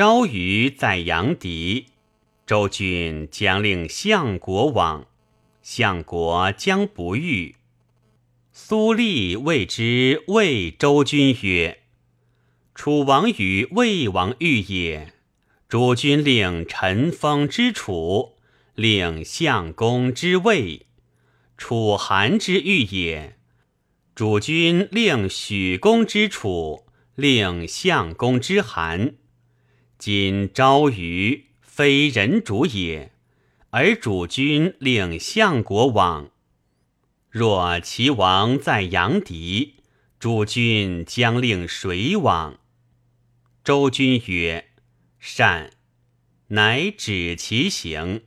昭于在阳翟，周君将令相国往，相国将不遇。苏厉谓之魏周君曰：“楚王与魏王遇也。主君令陈封之楚，令相公之魏，楚韩之遇也。主君令许公之楚，令相公之韩。今朝于非人主也，而主君令相国往。若齐王在阳翟，主君将令谁往？”周君曰。善，乃止其行。